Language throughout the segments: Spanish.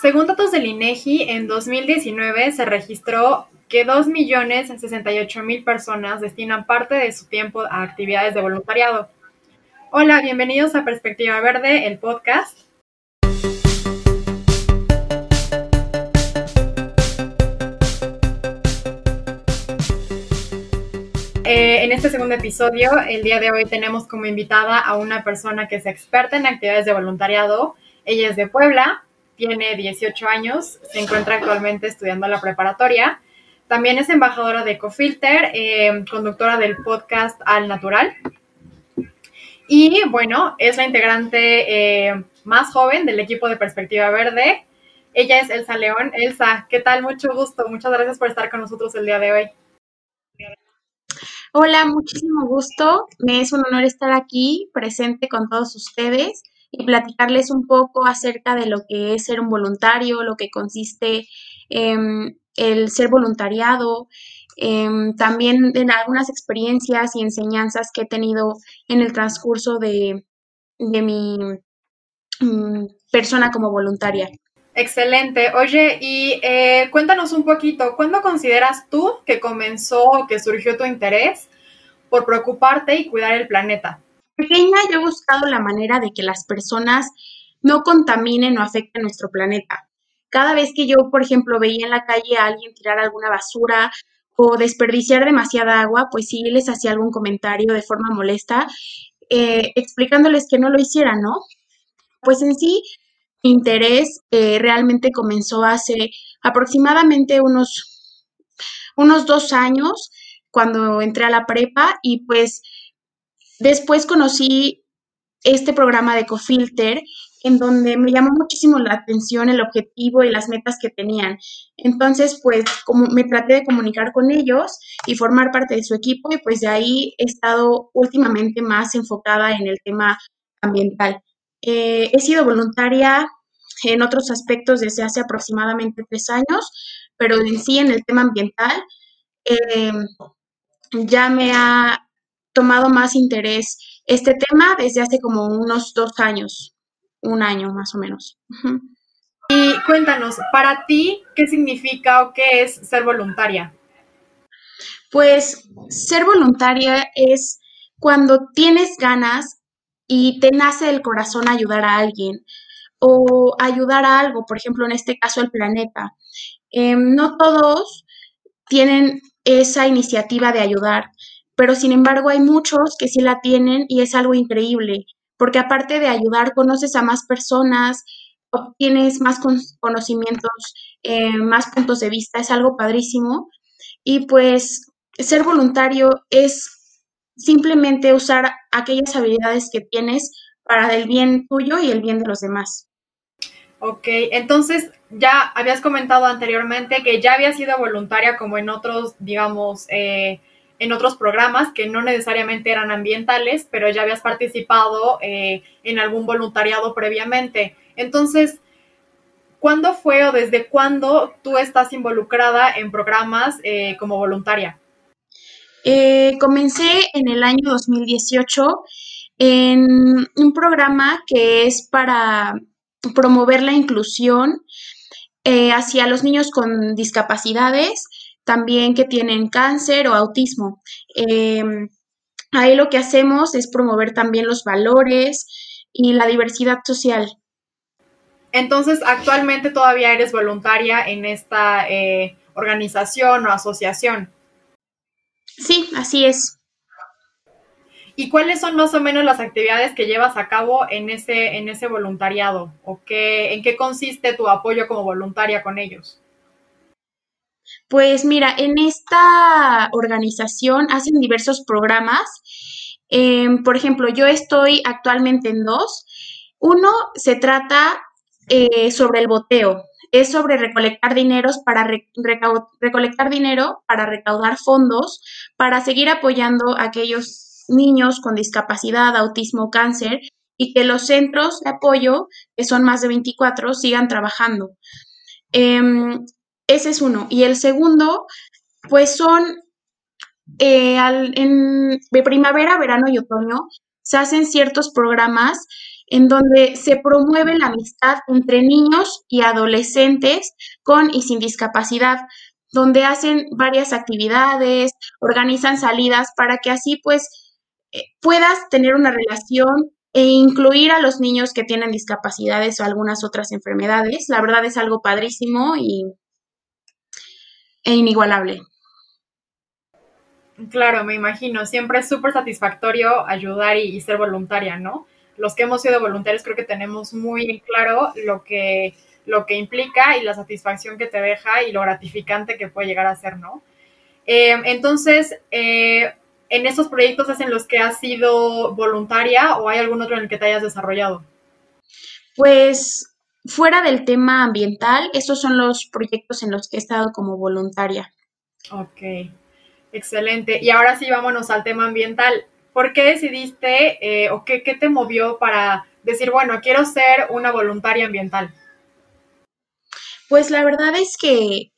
Según datos del INEGI, en 2019 se registró que 2.068.000 personas destinan parte de su tiempo a actividades de voluntariado. Hola, bienvenidos a Perspectiva Verde, el podcast. Eh, en este segundo episodio, el día de hoy tenemos como invitada a una persona que es experta en actividades de voluntariado. Ella es de Puebla, tiene 18 años, se encuentra actualmente estudiando la preparatoria. También es embajadora de Ecofilter, eh, conductora del podcast Al Natural. Y bueno, es la integrante eh, más joven del equipo de Perspectiva Verde. Ella es Elsa León. Elsa, ¿qué tal? Mucho gusto. Muchas gracias por estar con nosotros el día de hoy. Hola, muchísimo gusto. Me es un honor estar aquí presente con todos ustedes y platicarles un poco acerca de lo que es ser un voluntario, lo que consiste en el ser voluntariado, em, también en algunas experiencias y enseñanzas que he tenido en el transcurso de, mi mm, persona como voluntaria. Excelente. Oye, y eh, cuéntanos un poquito, ¿cuándo consideras tú que comenzó o que surgió tu interés por preocuparte y cuidar el planeta? Pequeña yo he buscado la manera de que las personas no contaminen o afecten nuestro planeta. Cada vez que yo, por ejemplo, veía en la calle a alguien tirar alguna basura o desperdiciar demasiada agua, pues sí les hacía algún comentario de forma molesta, eh, explicándoles que no lo hicieran, ¿no? Pues en sí interés eh, realmente comenzó hace aproximadamente unos, unos dos años cuando entré a la prepa y pues después conocí este programa de Cofilter en donde me llamó muchísimo la atención el objetivo y las metas que tenían. Entonces, pues como me traté de comunicar con ellos y formar parte de su equipo y pues de ahí he estado últimamente más enfocada en el tema ambiental. Eh, he sido voluntaria en otros aspectos desde hace aproximadamente tres años, pero en sí en el tema ambiental eh, ya me ha tomado más interés este tema desde hace como unos dos años, un año más o menos. Y cuéntanos, para ti, ¿qué significa o qué es ser voluntaria? Pues ser voluntaria es cuando tienes ganas y te nace del corazón ayudar a alguien o ayudar a algo, por ejemplo, en este caso el planeta. Em, no todos tienen esa iniciativa de ayudar, pero sin embargo hay muchos que sí la tienen y es algo increíble, porque aparte de ayudar, conoces a más personas, obtienes más conocimientos, eh, más puntos de vista, es algo padrísimo. Y pues ser voluntario es simplemente usar aquellas habilidades que tienes para el bien tuyo y el bien de los demás. Ok, entonces ya habías comentado anteriormente que ya habías sido voluntaria como en otros, digamos, eh, en otros programas que no necesariamente eran ambientales, pero ya habías participado eh, en algún voluntariado previamente. Entonces, ¿cuándo fue o desde cuándo tú estás involucrada en programas eh, como voluntaria? Eh, comencé en el año 2018 en un programa que es para promover la inclusión eh, hacia los niños con discapacidades, también que tienen cáncer o autismo. Em, ahí lo que hacemos es promover también los valores y la diversidad social. Entonces, actualmente todavía eres voluntaria en esta eh, organización o asociación. Sí, así es. ¿Y cuáles son más o menos las actividades que llevas a cabo en ese, en ese voluntariado? ¿O qué, en qué consiste tu apoyo como voluntaria con ellos? Pues mira, en esta organización hacen diversos programas. Em, por ejemplo, yo estoy actualmente en dos. Uno se trata eh, sobre el boteo es sobre recolectar para recolectar dinero para recaudar fondos para seguir apoyando a aquellos niños con discapacidad, autismo, cáncer y que los centros de apoyo, que son más de 24, sigan trabajando. Em, ese es uno. Y el segundo, pues son eh, en de primavera, verano y otoño, se hacen ciertos programas en donde se promueve la amistad entre niños y adolescentes con y sin discapacidad, donde hacen varias actividades, organizan salidas para que así pues eh, puedas tener una relación e incluir a los niños que tienen discapacidades o algunas otras enfermedades. La verdad es algo padrísimo y, e inigualable. Claro, me imagino. Siempre es súper satisfactorio ayudar y, ser voluntaria, ¿no? Los que hemos sido voluntarios creo que tenemos muy claro lo que, lo que implica y la satisfacción que te deja y lo gratificante que puede llegar a ser, ¿no? Eh, entonces, eh, ¿en esos proyectos es en los que has sido voluntaria o hay algún otro en el que te hayas desarrollado? Pues fuera del tema ambiental, esos son los proyectos en los que he estado como voluntaria. Ok. Excelente. Y ahora sí, vámonos al tema ambiental. ¿Por qué decidiste eh, o qué, qué te movió para decir, bueno, quiero ser una voluntaria ambiental? Pues la verdad es que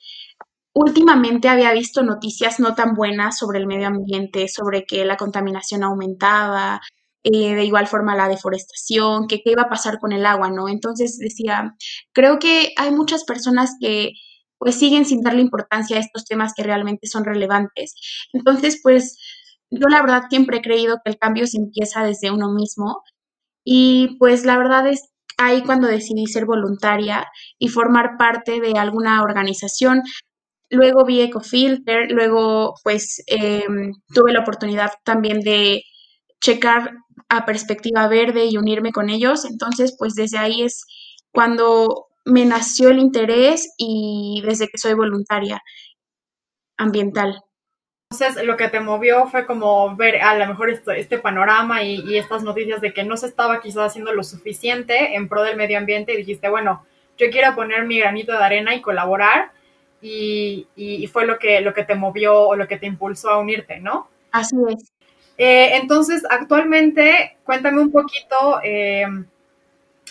últimamente había visto noticias no tan buenas sobre el medio ambiente, sobre que la contaminación aumentaba, eh, de igual forma la deforestación, que qué iba a pasar con el agua, ¿no? Entonces decía, creo que hay muchas personas que pues siguen sin darle importancia a estos temas que realmente son relevantes. Entonces, pues yo la verdad siempre he creído que el cambio se empieza desde uno mismo y pues la verdad es ahí cuando decidí ser voluntaria y formar parte de alguna organización. Luego vi Ecofilter, luego pues em, tuve la oportunidad también de checar a perspectiva verde y unirme con ellos. Entonces, pues desde ahí es cuando me nació el interés y desde que soy voluntaria ambiental. Entonces, lo que te movió fue como ver a lo mejor este, panorama y, estas noticias de que no se estaba quizás haciendo lo suficiente en pro del medio ambiente y dijiste, bueno, yo quiero poner mi granito de arena y colaborar y, fue lo que, lo que te movió o lo que te impulsó a unirte, ¿no? Así es. Eh, entonces, actualmente, cuéntame un poquito eh,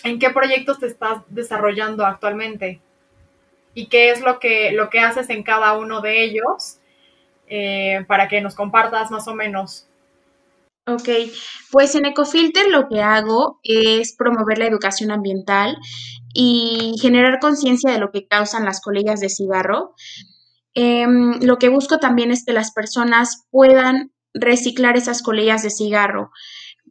en qué proyectos te estás desarrollando actualmente y qué es lo que, lo que haces en cada uno de ellos eh, para que nos compartas más o menos. Ok, pues en Ecofilter lo que hago es promover la educación ambiental y generar conciencia de lo que causan las colillas de cigarro. Em, lo que busco también es que las personas puedan reciclar esas colillas de cigarro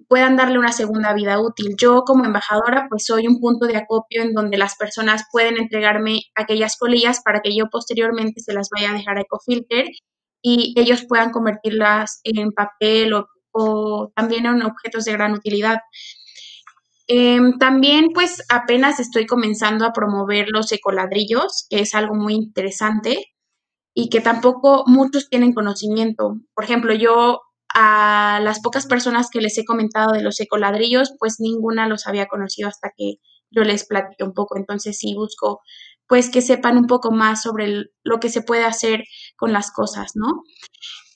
puedan darle una segunda vida útil. Yo como embajadora pues soy un punto de acopio en donde las personas pueden entregarme aquellas colillas para que yo posteriormente se las vaya a dejar a Ecofilter y ellos puedan convertirlas en papel o, también en objetos de gran utilidad. Em, también pues apenas estoy comenzando a promover los ecoladrillos, que es algo muy interesante y que tampoco muchos tienen conocimiento. Por ejemplo, yo a las pocas personas que les he comentado de los ecoladrillos, pues ninguna los había conocido hasta que yo les platiqué un poco. Entonces sí busco pues que sepan un poco más sobre lo que se puede hacer con las cosas, ¿no?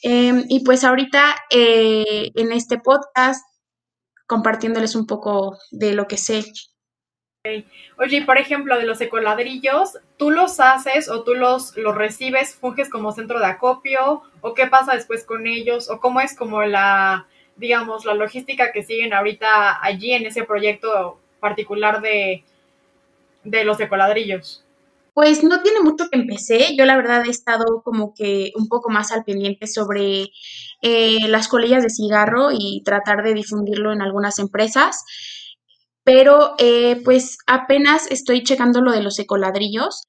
Em, y pues ahorita eh, en este podcast compartiéndoles un poco de lo que sé Oye, por ejemplo, de los ecoladrillos, ¿tú los haces o tú los, los recibes, funges como centro de acopio? ¿O qué pasa después con ellos? ¿O cómo es como la, digamos, la logística que siguen ahorita allí en ese proyecto particular de, de los ecoladrillos? Pues no tiene mucho que empecé. Yo la verdad he estado como que un poco más al pendiente sobre eh, las colillas de cigarro y tratar de difundirlo en algunas empresas pero eh, pues apenas estoy checando lo de los ecoladrillos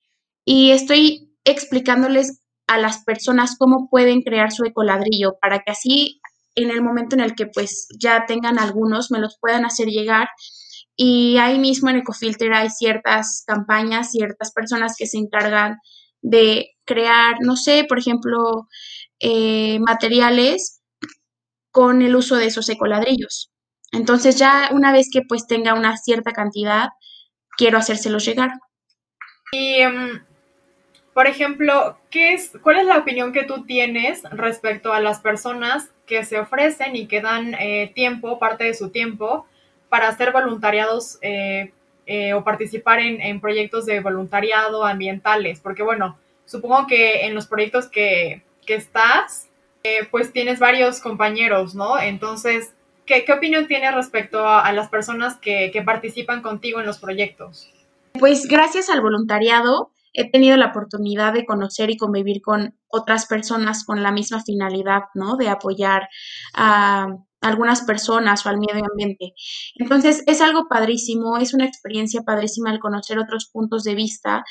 y estoy explicándoles a las personas cómo pueden crear su ecoladrillo para que así en el momento en el que pues ya tengan algunos me los puedan hacer llegar y ahí mismo en Ecofilter hay ciertas campañas, ciertas personas que se encargan de crear, no sé, por ejemplo, eh, materiales con el uso de esos ecoladrillos. Entonces ya una vez que pues tenga una cierta cantidad, quiero hacérselo llegar. Y, em, por ejemplo, ¿qué es, ¿cuál es la opinión que tú tienes respecto a las personas que se ofrecen y que dan eh, tiempo, parte de su tiempo, para hacer voluntariados eh, eh, o participar en, en, proyectos de voluntariado ambientales? Porque bueno, supongo que en los proyectos que, que estás, pues tienes varios compañeros, ¿no? Entonces, ¿qué, opinión tienes respecto a, las personas que, que participan contigo en los proyectos? Pues gracias al voluntariado he tenido la oportunidad de conocer y convivir con otras personas con la misma finalidad, ¿no? De apoyar a algunas personas o al medio ambiente. Entonces, es algo padrísimo, es una experiencia padrísima el conocer otros puntos de vista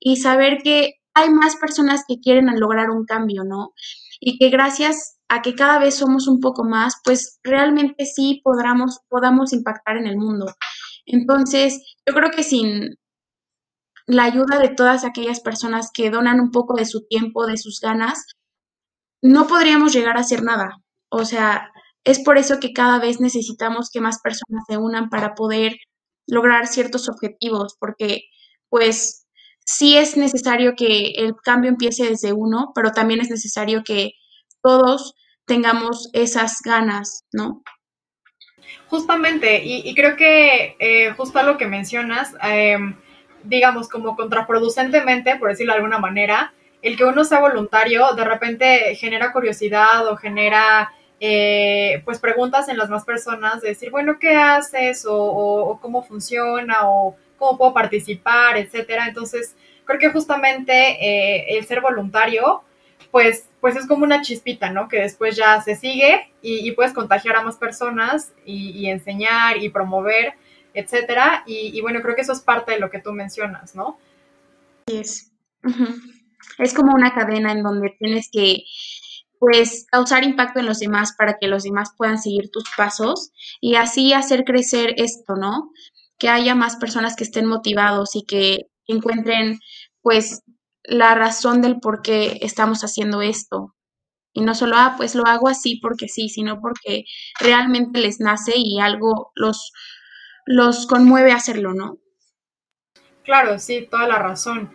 y saber que hay más personas que quieren lograr un cambio, ¿no? Y que gracias a que cada vez somos un poco más, pues realmente sí podamos, podamos impactar en el mundo. Entonces, yo creo que sin la ayuda de todas aquellas personas que donan un poco de su tiempo, de sus ganas, no podríamos llegar a hacer nada. O sea, es por eso que cada vez necesitamos que más personas se unan para poder lograr ciertos objetivos, porque pues sí es necesario que el cambio empiece desde uno, pero también es necesario que todos tengamos esas ganas, ¿no? Justamente, y, creo que eh, justo a lo que mencionas, em, digamos, como contraproducentemente, por decirlo de alguna manera, el que uno sea voluntario de repente genera curiosidad o genera eh, pues preguntas en las más personas de decir, bueno, ¿qué haces? O, cómo funciona, o cómo puedo participar, etcétera. Entonces, creo que justamente eh, el ser voluntario, pues, pues es como una chispita, ¿no? Que después ya se sigue y, puedes contagiar a más personas y, enseñar y promover, etcétera. Y, bueno, creo que eso es parte de lo que tú mencionas, ¿no? Es. Es como una cadena en donde tienes que pues causar impacto en los demás para que los demás puedan seguir tus pasos y así hacer crecer esto, ¿no? Que haya más personas que estén motivados y que encuentren pues la razón del por qué estamos haciendo esto. Y no solo, ah, pues lo hago así porque sí, sino porque realmente les nace y algo los, los conmueve hacerlo, ¿no? Claro, sí, toda la razón.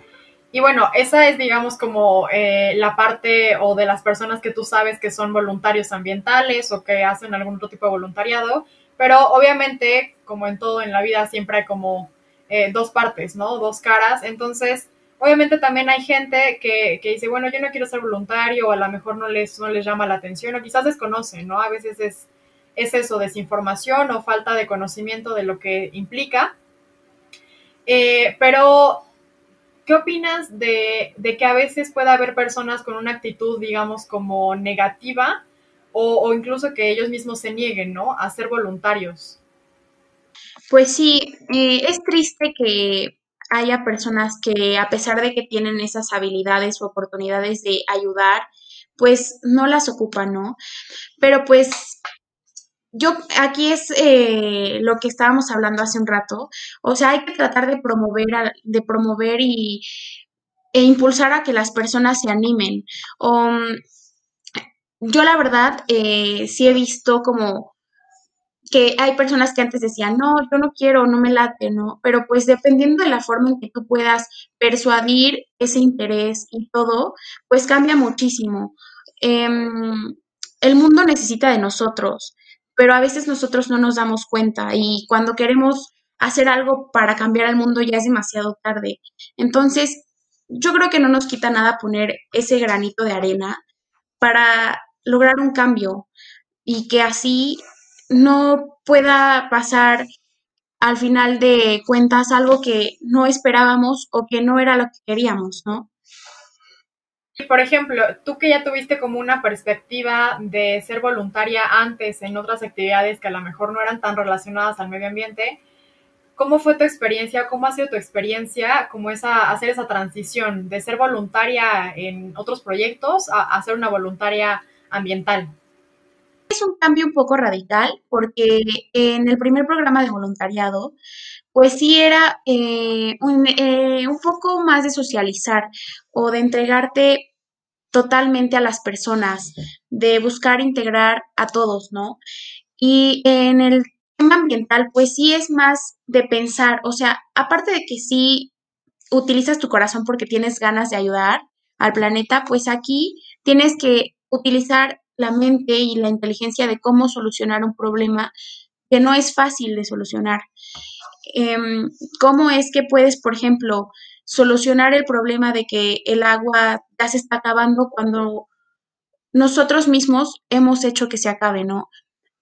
Y bueno, esa es, digamos, como eh, la parte o de las personas que tú sabes que son voluntarios ambientales o que hacen algún otro tipo de voluntariado, pero obviamente, como en todo en la vida, siempre hay como eh, dos partes, ¿no? Dos caras. Entonces, obviamente también hay gente que, que, dice, bueno, yo no quiero ser voluntario o a lo mejor no les, no les llama la atención o quizás desconocen, ¿no? A veces es, es eso, desinformación o falta de conocimiento de lo que implica. Eh, pero ¿Qué opinas de, que a veces pueda haber personas con una actitud, digamos, como negativa o, incluso que ellos mismos se nieguen, ¿no? A ser voluntarios. Pues sí, eh, es triste que haya personas que a pesar de que tienen esas habilidades o oportunidades de ayudar, pues no las ocupan, ¿no? Pero pues yo aquí es eh, lo que estábamos hablando hace un rato, o sea, hay que tratar de promover, de promover y, e impulsar a que las personas se animen. Um, yo la verdad eh, sí he visto como que hay personas que antes decían, no, yo no quiero, no me late, ¿no? Pero pues dependiendo de la forma en que tú puedas persuadir ese interés y todo, pues cambia muchísimo. Em, el mundo necesita de nosotros pero a veces nosotros no nos damos cuenta y cuando queremos hacer algo para cambiar el mundo ya es demasiado tarde. Entonces, yo creo que no nos quita nada poner ese granito de arena para lograr un cambio y que así no pueda pasar al final de cuentas algo que no esperábamos o que no era lo que queríamos, ¿no? Por ejemplo, tú que ya tuviste como una perspectiva de ser voluntaria antes en otras actividades que a lo mejor no eran tan relacionadas al medio ambiente, ¿cómo fue tu experiencia? ¿Cómo ha sido tu experiencia? ¿Cómo es hacer esa transición de ser voluntaria en otros proyectos a, ser una voluntaria ambiental? Es un cambio un poco radical porque en el primer programa de voluntariado, pues sí era eh, un, eh, un poco más de socializar o de entregarte totalmente a las personas, de buscar integrar a todos, ¿no? Y en el tema ambiental, pues sí es más de pensar, o sea, aparte de que sí utilizas tu corazón porque tienes ganas de ayudar al planeta, pues aquí tienes que utilizar la mente y la inteligencia de cómo solucionar un problema que no es fácil de solucionar. Em, ¿Cómo es que puedes, por ejemplo, solucionar el problema de que el agua ya se está acabando cuando nosotros mismos hemos hecho que se acabe, ¿no?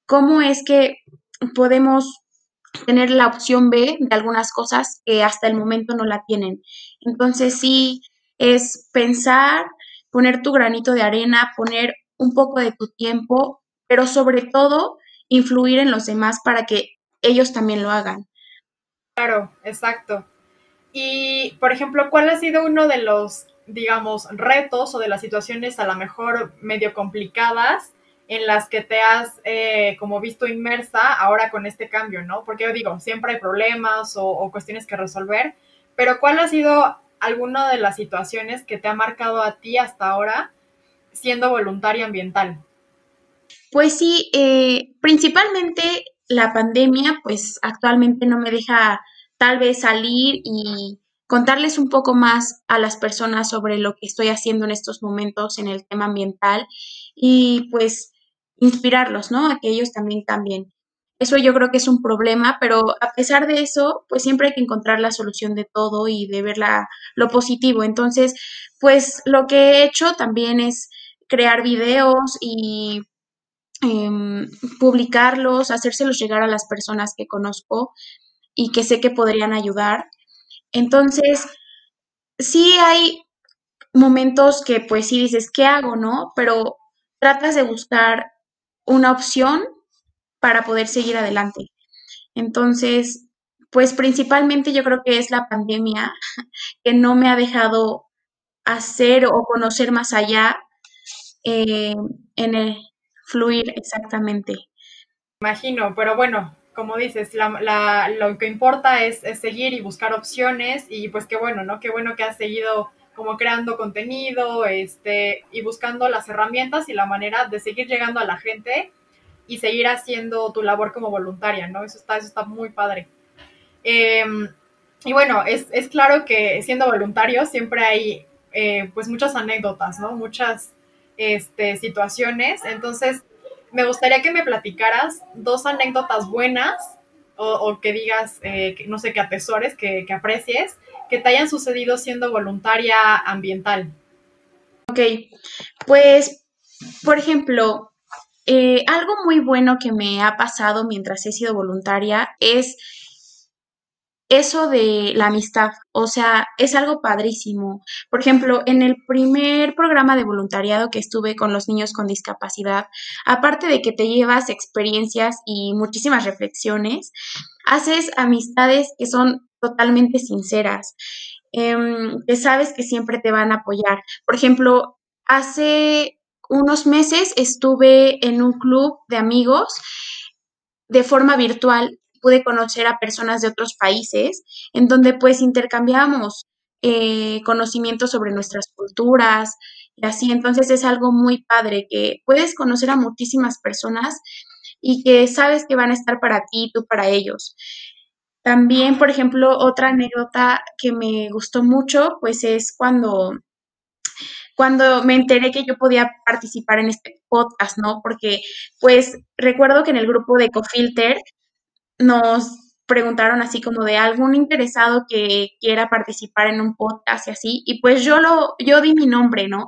cómo es que podemos tener la opción B de algunas cosas que hasta el momento no la tienen. Entonces sí es pensar, poner tu granito de arena, poner un poco de tu tiempo, pero sobre todo influir en los demás para que ellos también lo hagan. Claro, exacto. Y, por ejemplo, ¿cuál ha sido uno de los, digamos, retos o de las situaciones a lo mejor medio complicadas en las que te has eh, como visto inmersa ahora con este cambio, ¿no? Porque yo digo, siempre hay problemas o, cuestiones que resolver, pero ¿cuál ha sido alguna de las situaciones que te ha marcado a ti hasta ahora siendo voluntaria ambiental? Pues sí, eh, principalmente la pandemia, pues actualmente no me deja tal vez salir y contarles un poco más a las personas sobre lo que estoy haciendo en estos momentos en el tema ambiental y pues inspirarlos, ¿no? A que ellos también. Eso yo creo que es un problema, pero a pesar de eso, pues siempre hay que encontrar la solución de todo y de ver lo positivo. Entonces, pues lo que he hecho también es crear videos y em, publicarlos, hacérselos llegar a las personas que conozco y que sé que podrían ayudar. Entonces, sí hay momentos que pues sí dices, ¿qué hago, no? Pero tratas de buscar una opción para poder seguir adelante. Entonces, pues principalmente yo creo que es la pandemia que no me ha dejado hacer o conocer más allá eh, en el fluir exactamente. Imagino, pero bueno, como dices, lo que importa es, es, seguir y buscar opciones y pues qué bueno, ¿no? Qué bueno que has seguido como creando contenido este, y buscando las herramientas y la manera de seguir llegando a la gente y seguir haciendo tu labor como voluntaria, ¿no? Eso está, eso está muy padre. Em, y bueno, es, es, claro que siendo voluntario siempre hay eh, pues muchas anécdotas, ¿no? Muchas este, situaciones. Entonces, me gustaría que me platicaras dos anécdotas buenas o, que digas, eh, no sé, que atesores, que, que aprecies, que te hayan sucedido siendo voluntaria ambiental. Ok, pues, por ejemplo, eh, algo muy bueno que me ha pasado mientras he sido voluntaria es eso de la amistad, o sea, es algo padrísimo. Por ejemplo, en el primer programa de voluntariado que estuve con los niños con discapacidad, aparte de que te llevas experiencias y muchísimas reflexiones, haces amistades que son totalmente sinceras, em, que sabes que siempre te van a apoyar. Por ejemplo, hace unos meses estuve en un club de amigos de forma virtual pude conocer a personas de otros países, en donde pues intercambiamos eh, conocimientos sobre nuestras culturas y así. Entonces es algo muy padre que puedes conocer a muchísimas personas y que sabes que van a estar para ti y tú para ellos. También, por ejemplo, otra anécdota que me gustó mucho, pues es cuando, cuando me enteré que yo podía participar en este podcast, ¿no? Porque, pues, recuerdo que en el grupo de Cofilter nos preguntaron así como de algún interesado que quiera participar en un podcast y así, y pues yo lo, yo di mi nombre, ¿no?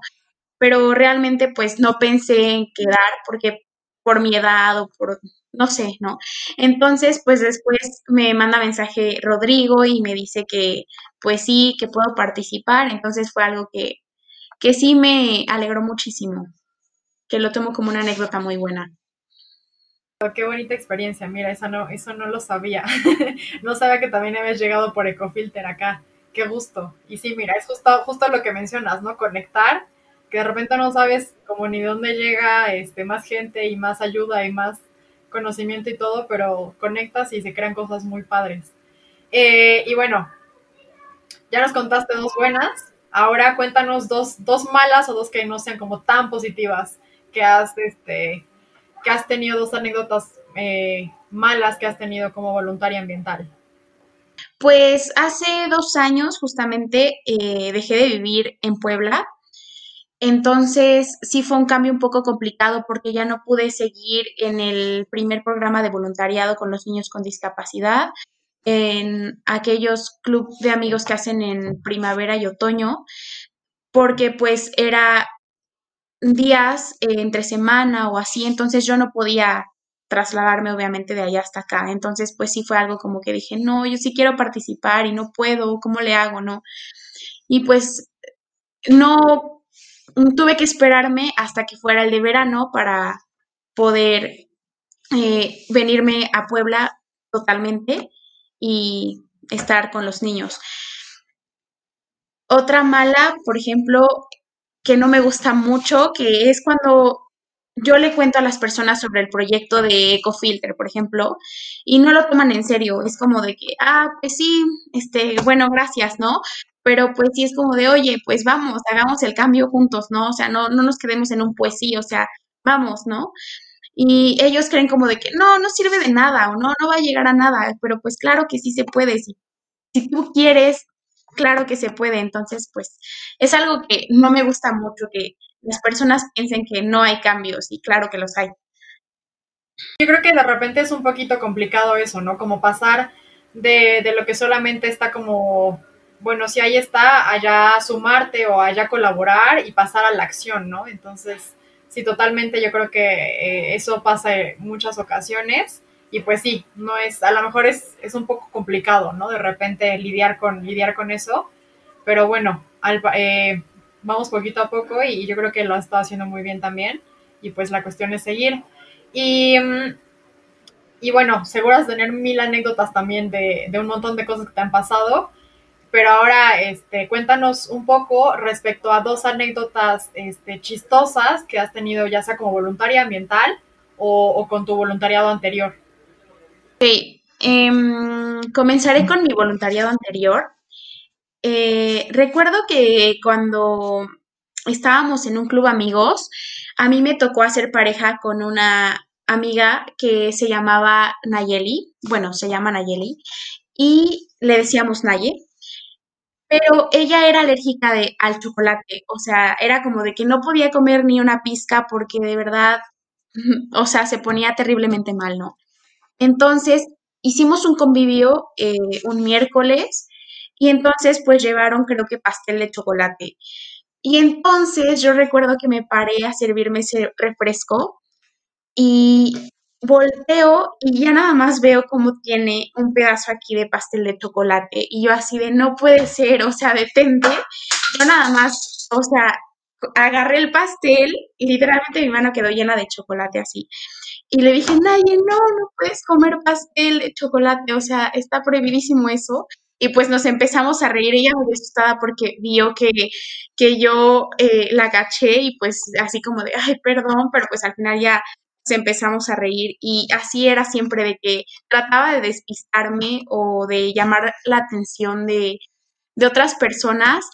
Pero realmente pues no pensé en quedar porque por mi edad o por, no sé, ¿no? Entonces, pues después me manda mensaje Rodrigo y me dice que pues sí, que puedo participar, entonces fue algo que, que sí me alegró muchísimo, que lo tomo como una anécdota muy buena. Qué bonita experiencia, mira, eso no, eso no lo sabía. no sabía que también habías llegado por Ecofilter acá. Qué gusto. Y sí, mira, es justo, justo lo que mencionas, ¿no? Conectar, que de repente no sabes como ni dónde llega este, más gente y más ayuda y más conocimiento y todo, pero conectas y se crean cosas muy padres. Eh, y bueno, ya nos contaste dos buenas, ahora cuéntanos dos, dos malas o dos que no sean como tan positivas que has este, que has tenido dos anécdotas eh, malas que has tenido como voluntaria ambiental. Pues hace dos años justamente eh, dejé de vivir en Puebla. Entonces sí fue un cambio un poco complicado porque ya no pude seguir en el primer programa de voluntariado con los niños con discapacidad, en aquellos clubes de amigos que hacen en primavera y otoño, porque pues era días eh, entre semana o así, entonces yo no podía trasladarme obviamente de allá hasta acá. Entonces, pues sí fue algo como que dije, no, yo sí quiero participar y no puedo, ¿cómo le hago, no? Y pues no tuve que esperarme hasta que fuera el de verano para poder eh, venirme a Puebla totalmente y estar con los niños. Otra mala, por ejemplo, que no me gusta mucho, que es cuando yo le cuento a las personas sobre el proyecto de EcoFilter, por ejemplo, y no lo toman en serio. Es como de que, ah, pues sí, este, bueno, gracias, ¿no? Pero pues sí es como de, oye, pues vamos, hagamos el cambio juntos, ¿no? O sea, no, no nos quedemos en un pues sí, o sea, vamos, ¿no? Y ellos creen como de que no, no sirve de nada o no, no va a llegar a nada, pero pues claro que sí se puede. Si, si tú quieres, claro que se puede. Entonces, pues es algo que no me gusta mucho, que las personas piensen que no hay cambios y claro que los hay. Yo creo que de repente es un poquito complicado eso, ¿no? Como pasar de, de lo que solamente está como, bueno, si ahí está, allá sumarte o allá colaborar y pasar a la acción, ¿no? Entonces, sí, totalmente yo creo que eh, eso pasa en muchas ocasiones y pues sí, no es, a lo mejor es, es un poco complicado, ¿no? De repente lidiar con, lidiar con eso, pero bueno, eh, vamos poquito a poco y yo creo que lo ha estado haciendo muy bien también y pues la cuestión es seguir. Y, y bueno, seguras tener mil anécdotas también de, de un montón de cosas que te han pasado, pero ahora este, cuéntanos un poco respecto a dos anécdotas este, chistosas que has tenido ya sea como voluntaria ambiental o, con tu voluntariado anterior. Ok, em, comenzaré con mi voluntariado anterior. Eh, recuerdo que cuando estábamos en un club amigos, a mí me tocó hacer pareja con una amiga que se llamaba Nayeli, bueno, se llama Nayeli, y le decíamos Naye pero ella era alérgica de, al chocolate, o sea, era como de que no podía comer ni una pizca porque de verdad, o sea, se ponía terriblemente mal, ¿no? Entonces, hicimos un convivio eh, un miércoles y entonces pues llevaron creo que pastel de chocolate. Y entonces yo recuerdo que me paré a servirme ese refresco y volteo y ya nada más veo cómo tiene un pedazo aquí de pastel de chocolate y yo así de no puede ser, o sea, detente. Yo nada más, o sea, agarré el pastel y literalmente mi mano quedó llena de chocolate así. Y le dije, Naye, no, no puedes comer pastel de chocolate, o sea, está prohibidísimo eso. Y pues nos empezamos a reír, ella muy asustada porque vio que, que yo eh, la caché y pues así como de, ay, perdón, pero pues al final ya empezamos a reír y así era siempre de que trataba de despistarme o de llamar la atención de, otras personas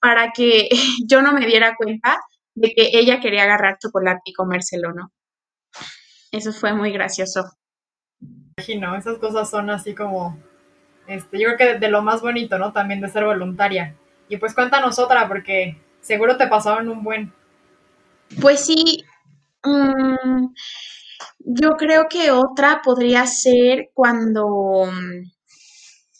para que yo no me diera cuenta de que ella quería agarrar chocolate y comérselo, ¿no? Eso fue muy gracioso. Imagino, esas cosas son así como, este, yo creo que de lo más bonito, ¿no? También de ser voluntaria. Y pues cuéntanos otra, porque seguro te pasaron un buen. Pues sí, Mm, yo creo que otra podría ser cuando mm,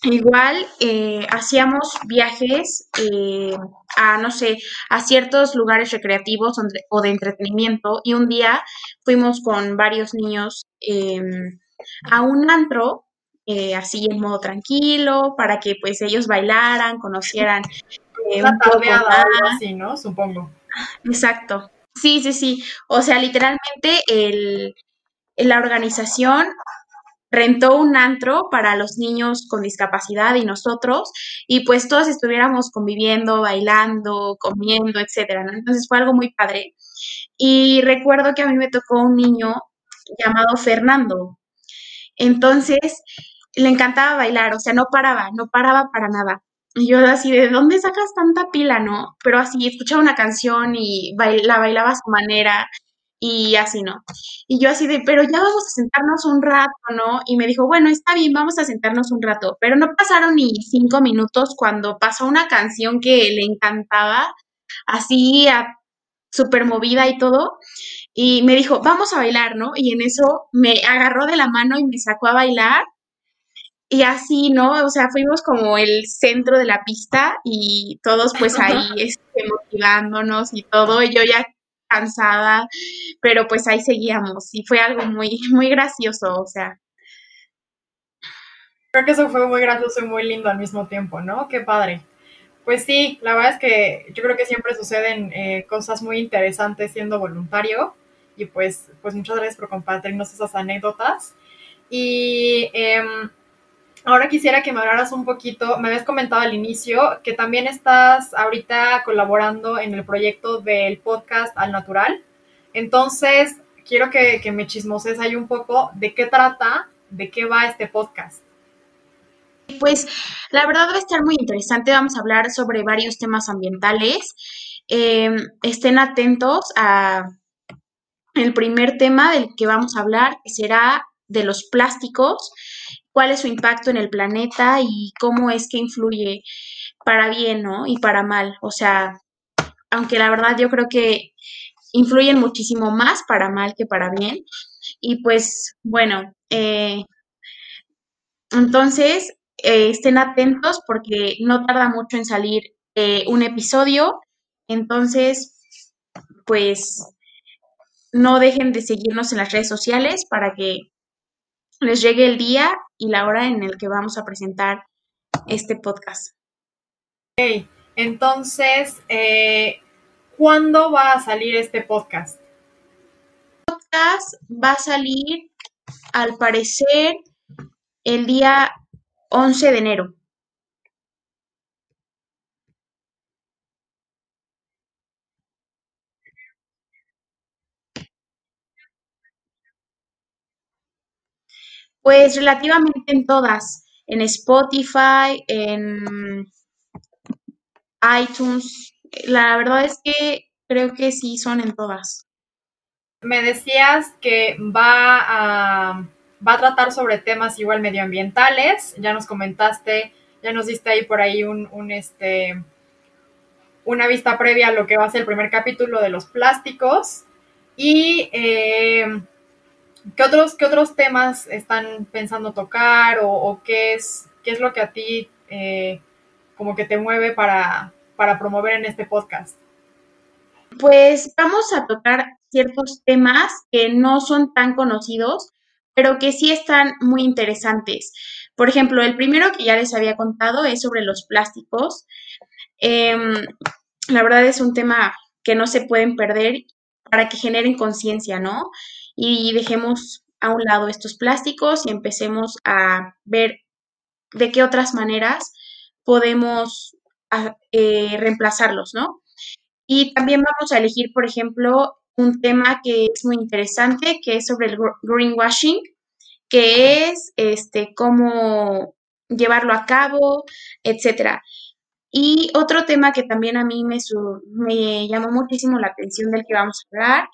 igual eh, hacíamos viajes eh, a, no sé, a ciertos lugares recreativos o de entretenimiento y un día fuimos con varios niños em, a un antro. Eh, así en modo tranquilo, para que pues ellos bailaran, conocieran un poco así, ¿no? Supongo. Exacto. Sí, sí, sí. O sea, literalmente el, la organización rentó un antro para los niños con discapacidad y nosotros, y pues todos estuviéramos conviviendo, bailando, comiendo, etcétera, Entonces fue algo muy padre. Y recuerdo que a mí me tocó un niño llamado Fernando. Entonces, le encantaba bailar, o sea, no paraba, no paraba para nada. Y yo así, ¿de dónde sacas tanta pila, no? Pero así, escuchaba una canción y la bailaba a su manera y así, ¿no? Y yo así de, pero ya vamos a sentarnos un rato, ¿no? Y me dijo, bueno, está bien, vamos a sentarnos un rato. Pero no pasaron ni cinco minutos cuando pasó una canción que le encantaba, así, súper movida y todo. Y me dijo, vamos a bailar, ¿no? Y en eso me agarró de la mano y me sacó a bailar y así, ¿no? O sea, fuimos como el centro de la pista y todos pues ahí este, motivándonos y todo. Y yo ya cansada, pero pues ahí seguíamos y fue algo muy, muy gracioso, o sea. Creo que eso fue muy gracioso y muy lindo al mismo tiempo, ¿no? Qué padre. Pues sí, la verdad es que yo creo que siempre suceden eh, cosas muy interesantes siendo voluntario y pues, pues muchas gracias por compartirnos esas anécdotas. Y em, ahora quisiera que me hablaras un poquito, me habías comentado al inicio que también estás ahorita colaborando en el proyecto del podcast Al Natural. Entonces, quiero que, me chismoses ahí un poco de qué trata, de qué va este podcast. Pues la verdad va a estar muy interesante. Vamos a hablar sobre varios temas ambientales. Em, estén atentos a el primer tema del que vamos a hablar, que será de los plásticos, cuál es su impacto en el planeta y cómo es que influye para bien, ¿no? Y para mal. O sea, aunque la verdad yo creo que influyen muchísimo más para mal que para bien. Y pues, bueno, eh, entonces eh, estén atentos porque no tarda mucho en salir eh, un episodio. Entonces, pues no dejen de seguirnos en las redes sociales para que les llegue el día y la hora en el que vamos a presentar este podcast. Ok, entonces, eh, ¿cuándo va a salir este podcast? El podcast va a salir, al parecer, el día 11 de enero. Pues relativamente en todas, en Spotify, en iTunes. La verdad es que creo que sí son en todas. Me decías que va a tratar sobre temas igual medioambientales. Ya nos comentaste, ya nos diste ahí por ahí un, este, una vista previa a lo que va a ser el primer capítulo de los plásticos. Y eh, ¿qué, otros, ¿qué otros temas están pensando tocar o, qué, es, qué es lo que a ti eh, como que te mueve para, para promover en este podcast? Pues vamos a tocar ciertos temas que no son tan conocidos, pero que sí están muy interesantes. Por ejemplo, el primero que ya les había contado es sobre los plásticos. Em, la verdad es un tema que no se pueden perder para que generen conciencia, ¿no? Y dejemos a un lado estos plásticos y empecemos a ver de qué otras maneras podemos ah, eh, reemplazarlos, ¿no? Y también vamos a elegir, por ejemplo, un tema que es muy interesante, que es sobre el greenwashing, que es este, cómo llevarlo a cabo, etcétera. Y otro tema que también a mí me, me llamó muchísimo la atención del que vamos a hablar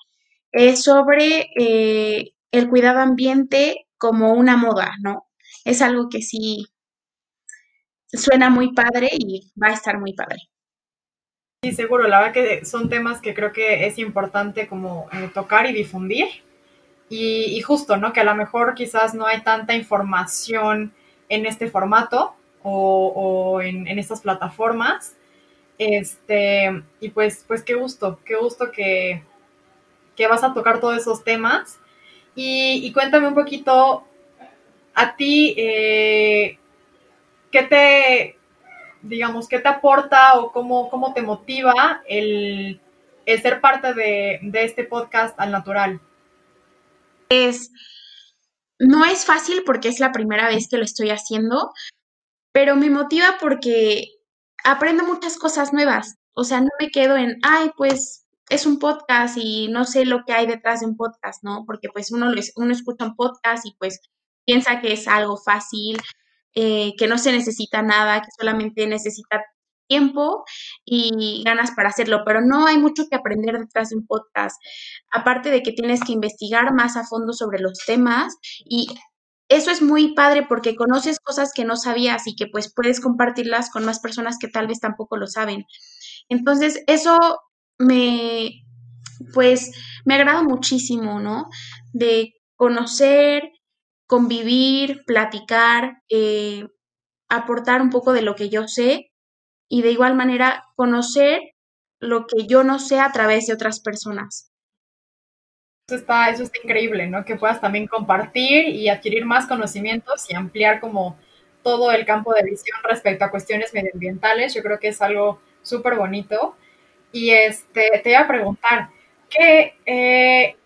es sobre eh, el cuidado ambiente como una moda, ¿no? Es algo que sí suena muy padre y va a estar muy padre. Sí, seguro. La verdad que son temas que creo que es importante como eh, tocar y difundir. Y, justo, ¿no? Que a lo mejor quizás no hay tanta información en este formato o, en, estas plataformas. Este, y pues, pues qué gusto, qué gusto que, vas a tocar todos esos temas. Y, cuéntame un poquito, a ti, eh, ¿qué te, digamos, qué te aporta o cómo, cómo te motiva el, ser parte de, este podcast al natural? Es, no es fácil porque es la primera vez que lo estoy haciendo, pero me motiva porque aprendo muchas cosas nuevas. O sea, no me quedo en, ay, pues es un podcast y no sé lo que hay detrás de un podcast, ¿no? Porque pues uno, uno escucha un podcast y pues piensa que es algo fácil, eh, que no se necesita nada, que solamente necesita tiempo y ganas para hacerlo, pero no hay mucho que aprender detrás de un podcast. Aparte de que tienes que investigar más a fondo sobre los temas y eso es muy padre porque conoces cosas que no sabías y que pues puedes compartirlas con más personas que tal vez tampoco lo saben. Entonces, eso me, pues, me agrada muchísimo, ¿no? De conocer, convivir, platicar, eh, aportar un poco de lo que yo sé y de igual manera conocer lo que yo no sé a través de otras personas. Eso está, eso está increíble, ¿no? Que puedas también compartir y adquirir más conocimientos y ampliar como todo el campo de visión respecto a cuestiones medioambientales. Yo creo que es algo súper bonito. Y este, te iba a preguntar, ¿qué, eh,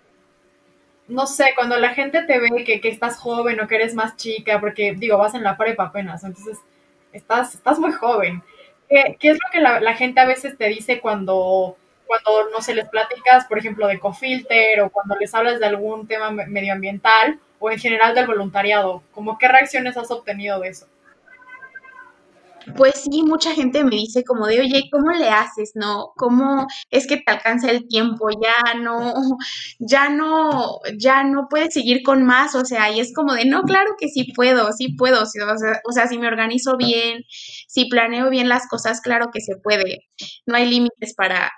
no sé, cuando la gente te ve que, que, estás joven o que eres más chica, porque digo, vas en la prepa apenas, entonces estás, estás muy joven. ¿Qué, qué es lo que la, la, gente a veces te dice cuando, cuando no se les platicas, por ejemplo, de Cofilter o cuando les hablas de algún tema medioambiental o en general del voluntariado? ¿Cómo qué reacciones has obtenido de eso? Pues sí, mucha gente me dice como de, oye, ¿cómo le haces? ¿No? ¿Cómo es que te alcanza el tiempo? Ya no, ya no, ya no puedes seguir con más, o sea, y es como de, no, claro que sí puedo, sí puedo, o sea, si me organizo bien, si planeo bien las cosas, claro que se puede, no hay límites para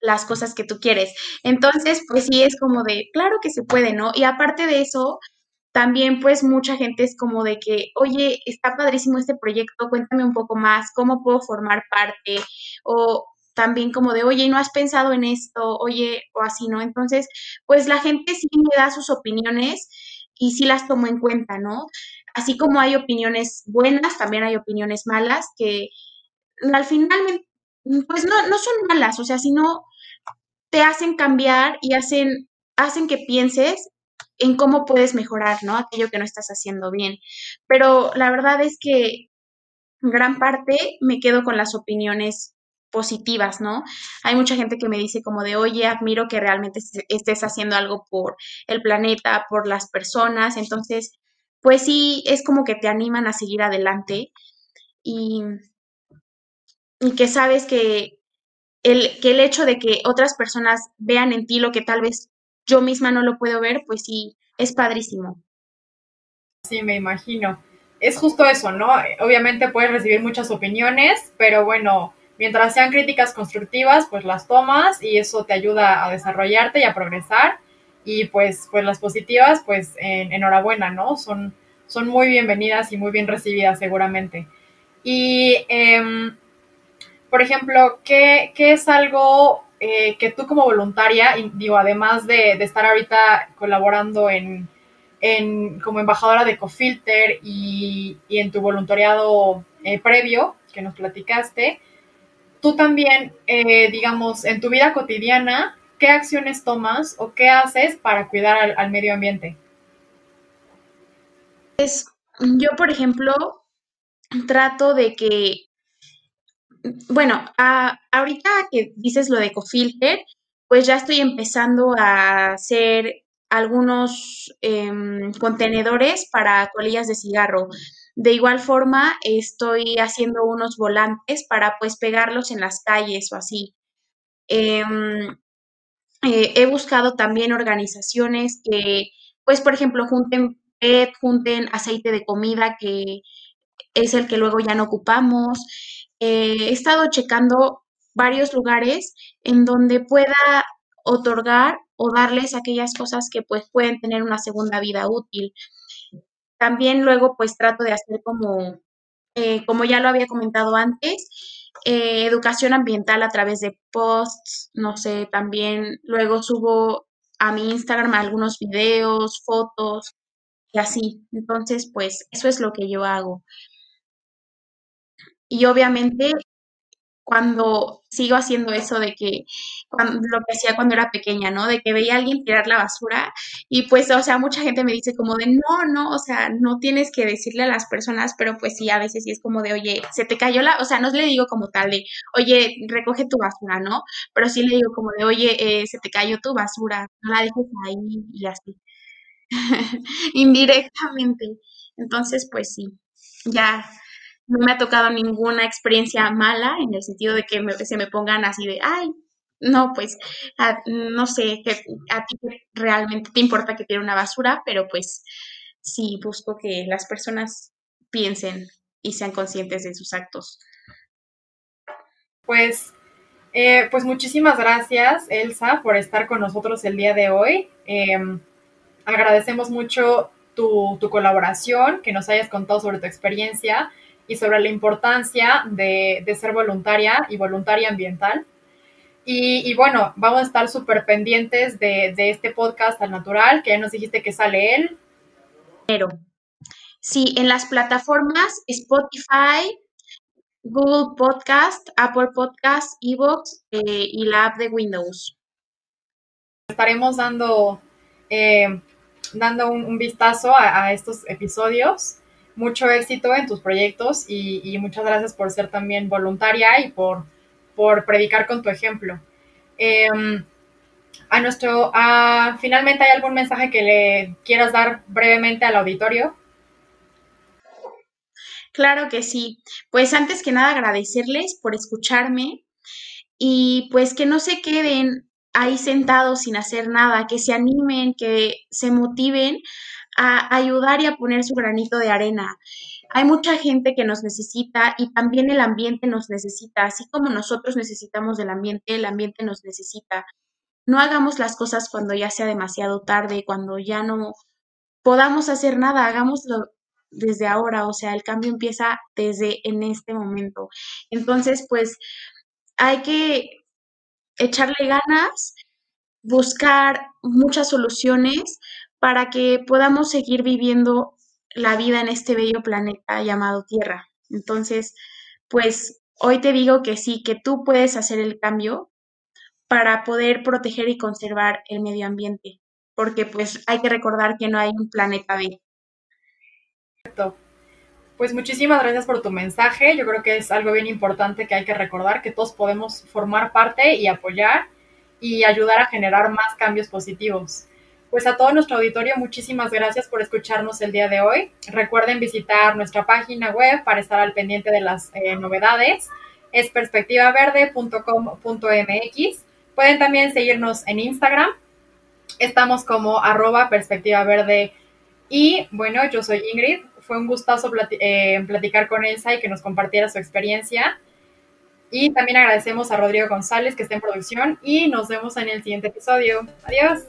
las cosas que tú quieres. Entonces, pues sí, es como de, claro que se puede, ¿no? Y aparte de eso, también pues mucha gente es como de que, oye, está padrísimo este proyecto, cuéntame un poco más, cómo puedo formar parte, o también como de, oye, ¿no has pensado en esto? Oye, o así, ¿no? Entonces, pues la gente sí me da sus opiniones y sí las tomo en cuenta, ¿no? Así como hay opiniones buenas, también hay opiniones malas que al final, pues no, no son malas, o sea, sino te hacen cambiar y hacen, hacen que pienses en cómo puedes mejorar, ¿no? Aquello que no estás haciendo bien. Pero la verdad es que gran parte me quedo con las opiniones positivas, ¿no? Hay mucha gente que me dice como de, oye, admiro que realmente estés haciendo algo por el planeta, por las personas, entonces, pues sí, es como que te animan a seguir adelante y, y que sabes que el, que el hecho de que otras personas vean en ti lo que tal vez yo misma no lo puedo ver, pues sí, es padrísimo. Sí, me imagino. Es justo eso, ¿no? Obviamente puedes recibir muchas opiniones, pero bueno, mientras sean críticas constructivas, pues las tomas y eso te ayuda a desarrollarte y a progresar. Y pues, pues las positivas, pues en, enhorabuena, ¿no? Son, son muy bienvenidas y muy bien recibidas seguramente. Y, eh, por ejemplo, ¿qué, ¿qué, es algo eh, que tú como voluntaria, digo, además de, estar ahorita colaborando en, como embajadora de Cofilter y, en tu voluntariado eh, previo que nos platicaste, tú también, eh, digamos, en tu vida cotidiana, ¿qué acciones tomas o qué haces para cuidar al, medio ambiente? Es, yo, por ejemplo, trato de que bueno, ahorita que dices lo de Cofilter, pues ya estoy empezando a hacer algunos em, contenedores para colillas de cigarro. De igual forma, estoy haciendo unos volantes para pues pegarlos en las calles o así. Em, eh, he buscado también organizaciones que, pues, por ejemplo, junten PET, junten aceite de comida que es el que luego ya no ocupamos. Eh, he estado checando varios lugares en donde pueda otorgar o darles aquellas cosas que pues pueden tener una segunda vida útil. También luego pues trato de hacer como, eh, como ya lo había comentado antes, eh, educación ambiental a través de posts, no sé, también luego subo a mi Instagram algunos videos, fotos y así. Entonces pues eso es lo que yo hago. Y obviamente cuando sigo haciendo eso de que lo que hacía cuando era pequeña, ¿no? De que veía a alguien tirar la basura y pues, o sea, mucha gente me dice como de, no, no, o sea, no tienes que decirle a las personas, pero pues sí, a veces sí es como de, oye, se te cayó la, o sea, no le digo como tal de, oye, recoge tu basura, ¿no? Pero sí le digo como de, oye, eh, se te cayó tu basura, no la dejes ahí y así. Indirectamente. Entonces, pues sí, ya no me ha tocado ninguna experiencia mala en el sentido de que se me pongan así de, ay, no, pues, no sé, que a ti realmente te importa que tiene una basura, pero pues sí busco que las personas piensen y sean conscientes de sus actos. Pues, eh, pues muchísimas gracias, Elsa, por estar con nosotros el día de hoy. Em, agradecemos mucho tu, tu colaboración, que nos hayas contado sobre tu experiencia y sobre la importancia de, ser voluntaria y voluntaria ambiental. Y, bueno, vamos a estar súper pendientes de, de, este podcast al natural, que ya nos dijiste que sale él. Pero, sí, en las plataformas Spotify, Google Podcast, Apple Podcast, Evox eh, y la app de Windows. Estaremos dando, eh, dando un, vistazo a, estos episodios. Mucho éxito en tus proyectos y, muchas gracias por ser también voluntaria y por, por predicar con tu ejemplo. Em, a nuestro, finalmente, ¿hay algún mensaje que le quieras dar brevemente al auditorio? Claro que sí. Pues antes que nada agradecerles por escucharme y pues que no se queden ahí sentados sin hacer nada, que se animen, que se motiven a ayudar y a poner su granito de arena. Hay mucha gente que nos necesita y también el ambiente nos necesita, así como nosotros necesitamos del ambiente, el ambiente nos necesita. No hagamos las cosas cuando ya sea demasiado tarde, cuando ya no podamos hacer nada, hagámoslo desde ahora, o sea, el cambio empieza desde en este momento. Entonces, pues hay que echarle ganas, buscar muchas soluciones para que podamos seguir viviendo la vida en este bello planeta llamado Tierra. Entonces, pues hoy te digo que sí, que tú puedes hacer el cambio para poder proteger y conservar el medio ambiente, porque pues hay que recordar que no hay un planeta B. Pues muchísimas gracias por tu mensaje. Yo creo que es algo bien importante que hay que recordar, que todos podemos formar parte y apoyar y ayudar a generar más cambios positivos. Pues a todo nuestro auditorio, muchísimas gracias por escucharnos el día de hoy. Recuerden visitar nuestra página web para estar al pendiente de las eh, novedades. Es perspectivaverde.com.mx. Pueden también seguirnos en Instagram. Estamos como arroba perspectiva verde. Y bueno, yo soy Ingrid fue un gustazo eh, platicar con Elsa y que nos compartiera su experiencia. Y también agradecemos a Rodrigo González que está en producción y nos vemos en el siguiente episodio. Adiós.